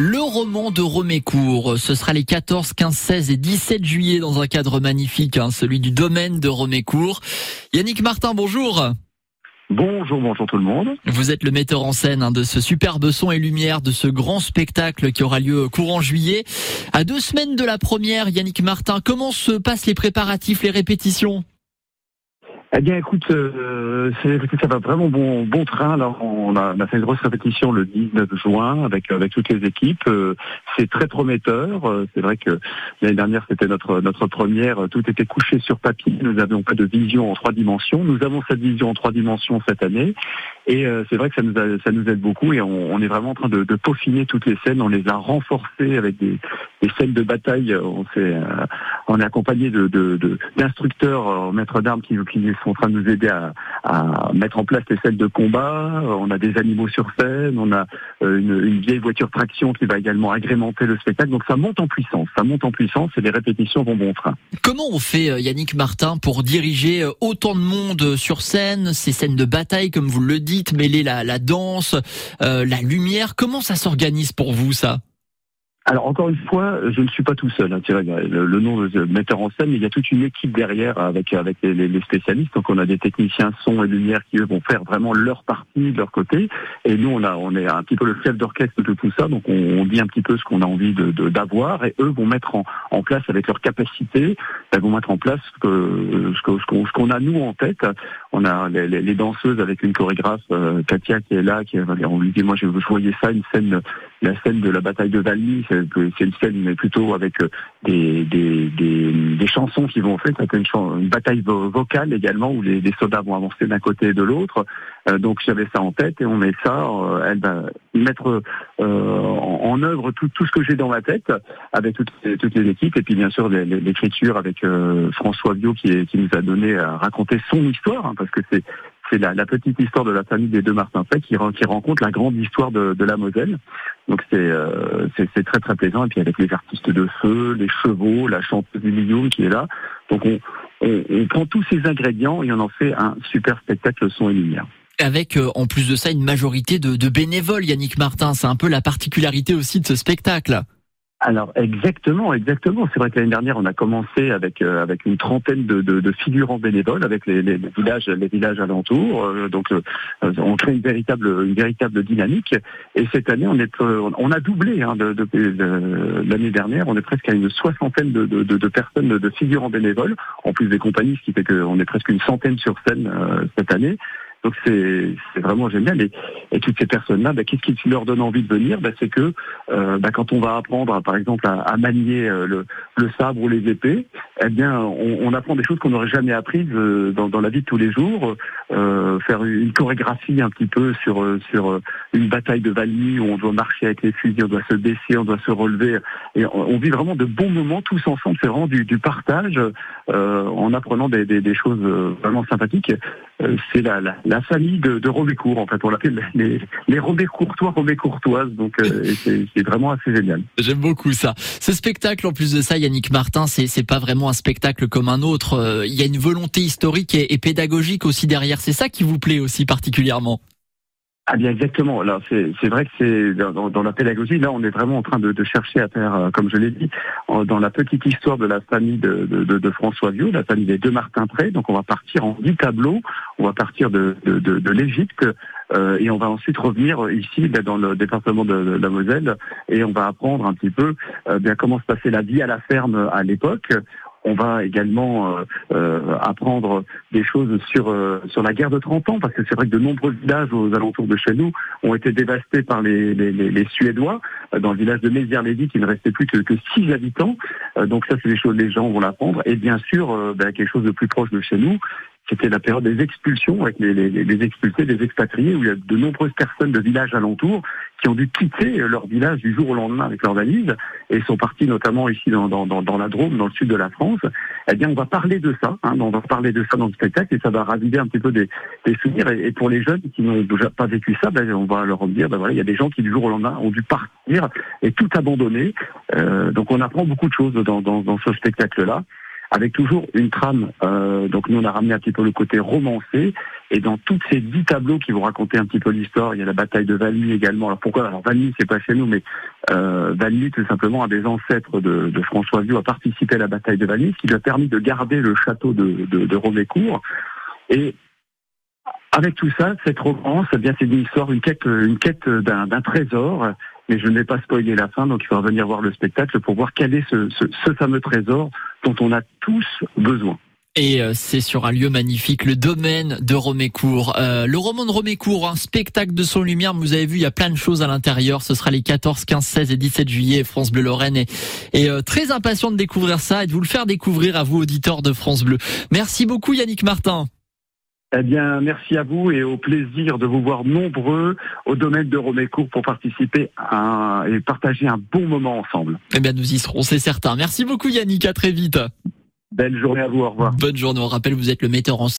Le roman de Romécourt, ce sera les 14, 15, 16 et 17 juillet dans un cadre magnifique, hein, celui du domaine de Romécourt. Yannick Martin, bonjour. Bonjour, bonjour tout le monde. Vous êtes le metteur en scène hein, de ce superbe son et lumière, de ce grand spectacle qui aura lieu courant juillet. À deux semaines de la première, Yannick Martin, comment se passent les préparatifs, les répétitions? Eh bien, écoute, euh, ça va vraiment bon, bon train. Alors, on a, on a, fait une grosse répétition le 19 juin avec avec toutes les équipes. Euh, c'est très prometteur. Euh, c'est vrai que l'année dernière, c'était notre notre première. Tout était couché sur papier. Nous n'avions pas de vision en trois dimensions. Nous avons cette vision en trois dimensions cette année. Et euh, c'est vrai que ça nous, aide beaucoup. Et on, est vraiment en train de, de, peaufiner toutes les scènes. On les a renforcées avec des, scènes de bataille. On s'est on est accompagné de d'instructeurs, maîtres d'armes qui, qui sont en train de nous aider à, à, mettre en place les scènes de combat. Euh, on a des animaux sur scène, on a euh, une, une, vieille voiture traction qui va également agrémenter le spectacle. Donc ça monte en puissance, ça monte en puissance et les répétitions vont bon train. Comment on fait, euh, Yannick Martin, pour diriger autant de monde sur scène, ces scènes de bataille, comme vous le dites, mêler la, la danse, euh, la lumière Comment ça s'organise pour vous, ça? Alors encore une fois, je ne suis pas tout seul. Hein, le, le, nom de metteur en scène, mais il y a toute une équipe derrière avec avec les, spécialistes. Donc on a des techniciens son et lumière qui eux vont faire vraiment leur partie de leur côté, et nous on a on est un petit peu le chef d'orchestre de tout ça. Donc on, on, dit un petit peu ce qu'on a envie de d'avoir, et eux vont mettre en, en place avec leur capacité, ils vont mettre en place ce que ce qu'on a nous en tête. On a les, les danseuses avec une chorégraphe euh, Katia qui est là, qui on lui dit moi je, je voyais ça une scène la scène de la bataille de Valmy, une scène mais plutôt avec euh, des, des, des, des chansons qui vont faire, une, une bataille vocale également où les, les soldats vont avancer d'un côté et de l'autre. Euh, donc j'avais ça en tête et on met ça, euh, elle va mettre en, en, œuvre tout, tout ce que j'ai dans ma tête avec toutes toutes les équipes et puis bien sûr l'écriture avec François Bio qui, qui nous a donné à raconter son histoire hein, parce que c'est c'est la, la, petite histoire de la famille des deux Martin Fay qui, qui rencontre la grande histoire de, de la Moselle. Donc euh, c'est c'est très très plaisant. Et puis avec les artistes de feu, les chevaux, la chanteuse du milieu qui est là. Donc on, on, on, prend tous ces ingrédients et on en fait un super spectacle son et lumière. Avec euh, en plus de ça une majorité de, de bénévoles, Yannick Martin. C'est un peu la particularité aussi de ce spectacle. Alors exactement, exactement. C'est vrai que l'année dernière, on a commencé avec euh, avec une trentaine de, de, de, figurants bénévoles, avec les, les, villages les villages alentours. Euh, donc, euh, on crée une véritable une véritable dynamique. Et cette année, on est on a doublé hein, de, l'année dernière. On est presque à une soixantaine de, de, personnes de, figurants bénévoles, en plus des compagnies, ce qui fait qu'on est presque une centaine sur scène cette année. Donc c'est vraiment génial. Et, toutes ces personnes-là, bah, qu'est-ce qui leur donne envie de venir? Bah, C'est que euh, bah, quand on va apprendre, par exemple, à, à manier euh, le, le, sabre ou les épées, eh bien, on, on apprend des choses qu'on n'aurait jamais apprises euh, dans, dans, la vie de tous les jours. Euh, faire une chorégraphie un petit peu sur sur une bataille de Valmy où on doit marcher avec les fusils, on doit se baisser, on doit se relever. Et on, on vit vraiment de bons moments tous ensemble. C'est vraiment du, du partage en apprenant des, des, choses vraiment sympathiques. c'est la, la la famille de, de en fait. On l'appelle les, les Robécourtois, Robécourtoises. Donc, euh, c'est vraiment assez génial. J'aime beaucoup ça. Ce spectacle, en plus de ça, Yannick Martin, c'est pas vraiment un spectacle comme un autre. Euh, il y a une volonté historique et pédagogique aussi derrière. C'est ça qui vous plaît aussi particulièrement? Ah bien exactement. Là, c'est vrai que c'est dans, dans, la pédagogie. Là, on est vraiment en train de, de chercher à faire, euh, comme je l'ai dit, dans la petite histoire de la famille de, de, de François Viau, la famille des deux Martin Pré. Donc, on va partir en dix tableaux. On va partir de, de l'Égypte euh, et on va ensuite revenir ici ben, dans le département de, la Moselle et on va apprendre un petit peu euh, bien comment se passait la vie à la ferme à l'époque. On va également euh, euh, apprendre des choses sur euh, sur la guerre de 30 ans, parce que c'est vrai que de nombreux villages aux alentours de chez nous ont été dévastés par les, les, Suédois. Dans le village de Mézières-Lévis, il ne restait plus que, que 6 habitants. donc ça, c'est des choses les gens vont l'apprendre. Et bien sûr, ben, quelque chose de plus proche de chez nous, c'était la période des expulsions avec les, les, les, expulsés, des expatriés, où il y a de nombreuses personnes de villages alentours qui ont dû quitter leur village du jour au lendemain avec leurs valises et sont partis notamment ici dans, dans, dans, la Drôme, dans le sud de la France. Eh bien, on va parler de ça, hein, on va parler de ça dans le spectacle et ça va raviver un petit peu des, des souvenirs. Et, pour les jeunes qui n'ont déjà pas vécu ça, ben, on va leur dire, ben voilà, il y a des gens qui du jour au lendemain ont dû partir et tout abandonner. Euh, donc, on apprend beaucoup de choses dans, dans, dans ce spectacle-là avec toujours une trame. Euh, donc nous on a ramené un petit peu le côté romancé Et dans toutes ces dix tableaux qui vont raconter un petit peu l'histoire, il y a la bataille de Valmy également. Alors pourquoi? Alors Valmy, c'est pas chez nous, mais euh, Valmy, tout simplement, un des ancêtres de, de François Vieux, a participé à la bataille de Valmy, ce qui lui a permis de garder le château de, de, de Romécourt. Et avec tout ça, cette romance, eh bien, c'est une histoire, une quête, une quête d'un trésor. Mais je ne vais pas spoiler la fin, donc il faut venir voir le spectacle pour voir quel est ce, ce, ce fameux trésor dont on a tous besoin. Et euh, c'est sur un lieu magnifique, le domaine de Romécourt. Euh, le roman de Romécourt, un spectacle de son lumière. Vous avez vu, il y a plein de choses à l'intérieur. Ce sera les 14, 15, 16 et 17 juillet. France Bleu Lorraine est, est euh, très impatient de découvrir ça et de vous le faire découvrir à vous, auditeurs de France Bleu. Merci beaucoup Yannick Martin. Eh bien, merci à vous et au plaisir de vous voir nombreux au domaine de Romécourt pour participer à, et partager un bon moment ensemble. Eh bien, nous y serons, c'est certain. Merci beaucoup Yannick, à très vite. Belle journée à vous, au revoir. Bonne journée, on rappelle, vous êtes le metteur en